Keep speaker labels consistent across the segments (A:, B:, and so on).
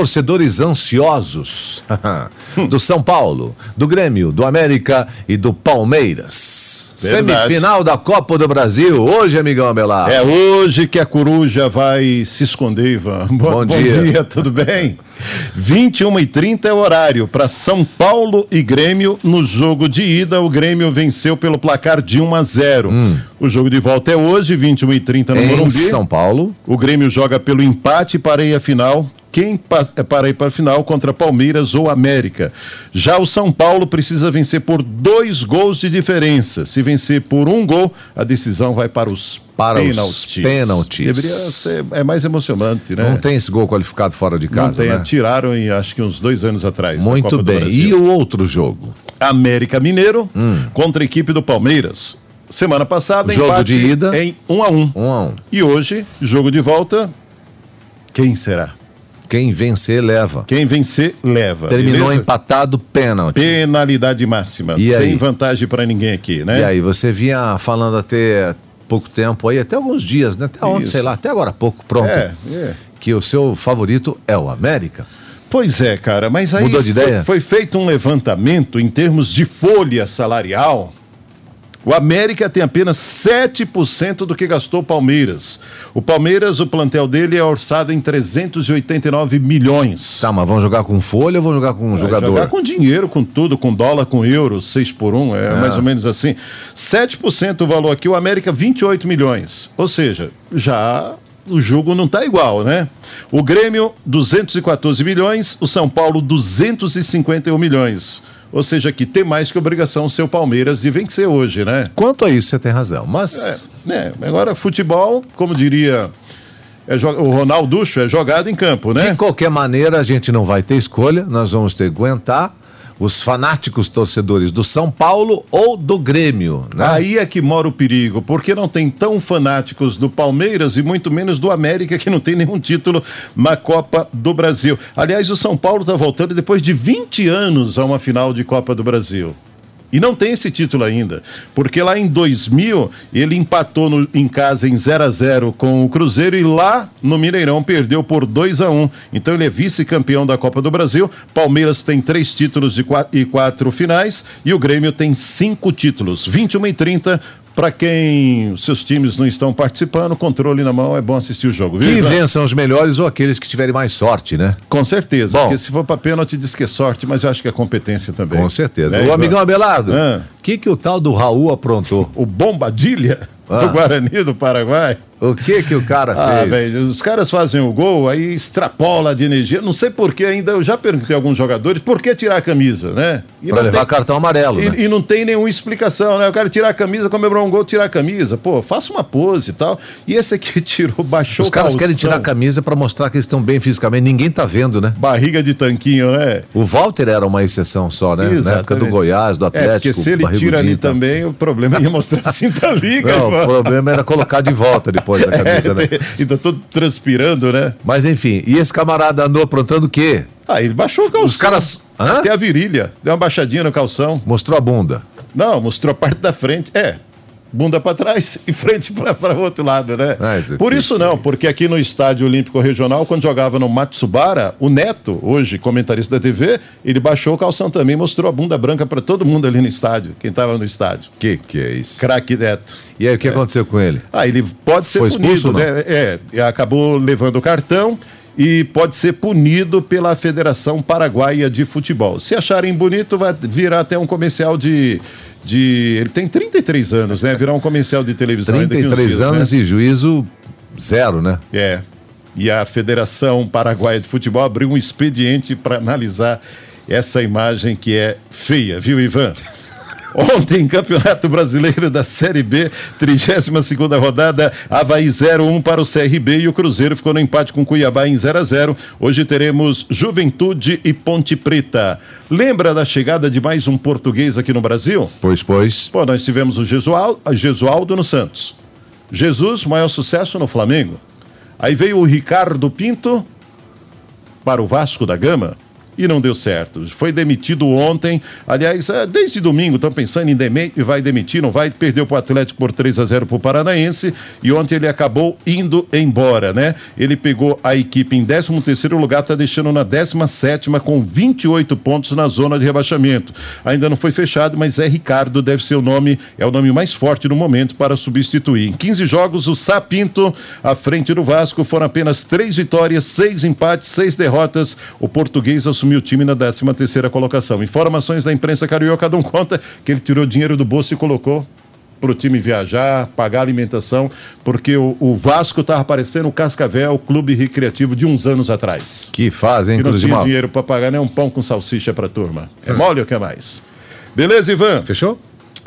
A: torcedores ansiosos do São Paulo, do Grêmio, do América e do Palmeiras.
B: Verdade.
A: Semifinal da Copa do Brasil, hoje, amigão Abelar.
B: É hoje que a coruja vai se esconder, Ivan.
A: Bom dia.
B: tudo bem? 21 e 30 é o horário para São Paulo e Grêmio. No jogo de ida, o Grêmio venceu pelo placar de 1 a 0. O jogo de volta é hoje, 21 e 30 no
A: Em
B: Morumbi.
A: São Paulo.
B: O Grêmio joga pelo empate para ir à final. Quem é para ir para a final contra Palmeiras ou América. Já o São Paulo precisa vencer por dois gols de diferença. Se vencer por um gol, a decisão vai para os
A: Para os
B: pênaltis. Deveria ser é mais emocionante, né?
A: Não tem esse gol qualificado fora de
B: Não
A: casa,
B: tem,
A: né?
B: tiraram em acho que uns dois anos atrás.
A: Muito bem. E o outro jogo?
B: América Mineiro contra a equipe do Palmeiras. Semana passada,
A: Jogo
B: empate
A: de ida.
B: em 1 a 1
A: Um a um.
B: E hoje, jogo de volta. Quem será?
A: Quem vencer, leva.
B: Quem vencer, leva.
A: Terminou
B: beleza?
A: empatado, pênalti.
B: Penalidade máxima.
A: E
B: sem
A: aí?
B: vantagem para ninguém aqui, né?
A: E aí, você vinha falando até pouco tempo aí, até alguns dias, né? Até ontem,
B: Isso.
A: sei lá, até agora há pouco, pronto.
B: É, é.
A: Que o seu favorito é o América.
B: Pois é, cara, mas aí
A: Mudou de
B: foi-
A: ideia?
B: foi feito um levantamento em termos de folha salarial. O América tem apenas 7% do que gastou o Palmeiras. O Palmeiras, o plantel dele é orçado em 389 milhões.
A: Tá, mas vão jogar com folha ou vão jogar com um
B: Vai
A: jogador?
B: Jogar com dinheiro, com tudo, com dólar, com euro, 6 por 1, é mais ou menos assim. 7% o valor aqui, o América 28 milhões. Ou seja, já o jogo não está igual, né? O Grêmio, 214 milhões, o São Paulo, 251 milhões. Ou seja, que tem mais que obrigação o seu Palmeiras de vencer hoje, né?
A: Quanto a isso, você tem razão. Mas
B: É, né? Agora, futebol, como diria é o Ronalducho, é jogado em campo, né?
A: de qualquer maneira, a gente não vai ter escolha. Nós vamos ter que aguentar os fanáticos torcedores do São Paulo ou do Grêmio, né?
B: Aí é que mora o perigo, porque não tem tão fanáticos do Palmeiras e muito menos do América, que não tem nenhum título na Copa do Brasil. Aliás, o São Paulo está voltando depois de 20 anos a uma final de Copa do Brasil. E não tem esse título ainda, porque lá em 2000 ele empatou no- em casa em 0 a 0 com o Cruzeiro e lá no Mineirão perdeu por 2 a 1 Então ele é vice-campeão da Copa do Brasil. Palmeiras tem três títulos de qua- e quatro finais e o Grêmio tem cinco títulos. 21 e 30 para quem seus times não estão participando, controle na mão, é bom assistir o jogo, viu?
A: Que vençam os melhores ou aqueles que tiverem mais sorte, né?
B: Com certeza,
A: Bom.
B: porque se for para pênalti diz que é sorte, mas eu acho que é competência também.
A: Com certeza.
B: Né,
A: o amigão Abelardo, o
B: Ah.
A: que, que o tal do Raul aprontou?
B: O Bombadilha
A: Ah.
B: do Guarani do Paraguai.
A: O que que o cara
B: Ah,
A: fez?
B: velho, os caras fazem o gol, aí extrapola de energia. Não sei por que ainda, eu já perguntei a alguns jogadores, por que tirar a camisa, né? E
A: Pra levar
B: tem-
A: cartão amarelo,
B: E,
A: né?
B: e não tem nenhuma explicação, né? O cara tirar a camisa, comemorou um gol, tirar a camisa. Pô, faça uma pose e tal. E esse aqui tirou, baixou
A: Os caras querem
B: calção.
A: tirar a camisa pra mostrar que eles estão bem fisicamente. Ninguém tá vendo, né?
B: Barriga de tanquinho, né?
A: O Walter era uma exceção só, né? Na época do
B: Exatamente.
A: Goiás, do
B: É,
A: Atlético.
B: porque se ele tira ali também, o problema ia mostrar a cinta liga.
A: Não, o problema era colocar de volta depois da camisa, né?
B: É, ainda todo transpirando, né?
A: Mas enfim, e esse camarada andou aprontando o quê?
B: Ah, ele baixou o calção.
A: Os caras. Hã?
B: Até a virilha. Deu uma baixadinha no calção.
A: Mostrou a bunda.
B: Não, mostrou a parte da frente. É. Bunda para trás e frente para o outro lado, né?
A: Ah, isso
B: Por isso não, porque aqui no Estádio Olímpico Regional, quando jogava no Matsubara, o Neto, hoje comentarista da TV, ele baixou o calção também, mostrou a bunda branca para todo mundo ali no estádio, quem estava no estádio.
A: Que que é isso?
B: Craque Neto.
A: E aí, o que aconteceu com ele?
B: Ah, ele pode ser
A: Foi
B: punido, né? É, e acabou levando o cartão e pode ser punido pela Federação Paraguaia de Futebol. Se acharem bonito, vai virar até um comercial de. De ele tem 33 anos, né? Virar um comercial de televisão. ainda daqui uns
A: 33
B: dias,
A: anos
B: né?
A: e juízo zero, né?
B: É. E a Federação Paraguaia de Futebol abriu um expediente para analisar essa imagem que é feia, viu, Ivan? Ontem, Campeonato Brasileiro da Série B, 32ª rodada, Havaí 0-1 para o CRB e o Cruzeiro ficou no empate com Cuiabá em 0 a 0 Hoje teremos Juventude e Ponte Preta. Lembra da chegada de mais um português aqui no Brasil?
A: Pois, pois.
B: Pô, nós tivemos o Jesualdo, Jesualdo no Santos. Jesus, maior sucesso no Flamengo. Aí veio o Ricardo Pinto para o Vasco da Gama. E não deu certo. Foi demitido ontem. Aliás, é, desde domingo estão pensando em demitir, vai demitir, não vai. Perdeu para o Atlético por 3 a 0 para o Paranaense e ontem ele acabou indo embora, né? Ele pegou a equipe em 13 terceiro lugar, está deixando na 17 com 28 pontos na zona de rebaixamento. Ainda não foi fechado, mas é Ricardo, deve ser o nome, é o nome mais forte no momento para substituir. Em 15 jogos, o Sapinto, à frente do Vasco, foram apenas três vitórias, seis empates, seis derrotas. O português assumiu o time na 13 terceira colocação. Informações da imprensa carioca dão conta que ele tirou dinheiro do bolso e colocou para o time viajar, pagar alimentação, porque o, o Vasco estava parecendo o Cascavel, o clube recreativo de uns anos atrás.
A: Que fazem,
B: que não tinha dinheiro para pagar nem um pão com salsicha para a turma. É mole ou que mais? Beleza, Ivan?
A: Fechou?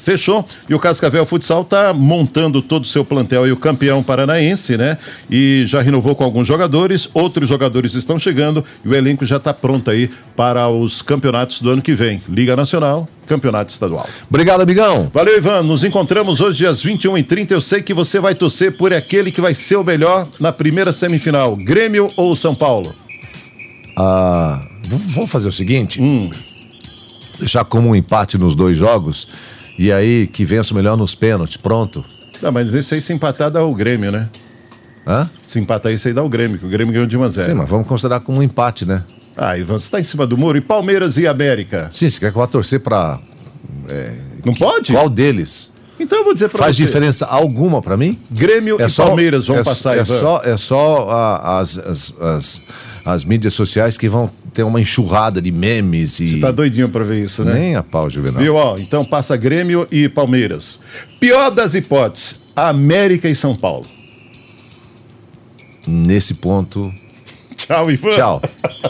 B: Fechou. E o Cascavel Futsal está montando todo o seu plantel e o campeão paranaense, né? E já renovou com alguns jogadores, outros jogadores estão chegando e o elenco já está pronto aí para os campeonatos do ano que vem. Liga Nacional, Campeonato Estadual.
A: Obrigado, amigão.
B: Valeu, Ivan. Nos encontramos hoje às 21h30. Eu sei que você vai torcer por aquele que vai ser o melhor na primeira semifinal: Grêmio ou São Paulo?
A: Ah, vamos fazer o seguinte: hum. deixar como um empate nos dois jogos e aí que vença o melhor nos pênaltis, pronto.
B: Não, mas esse aí se empatar dá o Grêmio, né?
A: Hã?
B: Se empatar isso aí dá o Grêmio, que o Grêmio ganhou de 1 a 0.
A: Sim, mas vamos considerar como um empate, né?
B: Ah, Ivan, você tá em cima do muro. E Palmeiras e América?
A: Sim, você quer que eu vá torcer pra...
B: É, Não pode?
A: Qual deles?
B: Então eu vou dizer pra
A: Faz
B: você.
A: diferença alguma para mim?
B: Grêmio é e só, Palmeiras vão
A: é,
B: passar,
A: é
B: Ivan.
A: Só, é só a, as, as, as, as mídias sociais que vão ter uma enxurrada de memes e.
B: Você tá doidinho pra ver isso, né?
A: Nem a pau, Juvenal.
B: Viu, ó? Então passa Grêmio e Palmeiras. Pior das hipóteses, América e São Paulo.
A: Nesse ponto.
B: Tchau, Ivan.
A: Tchau.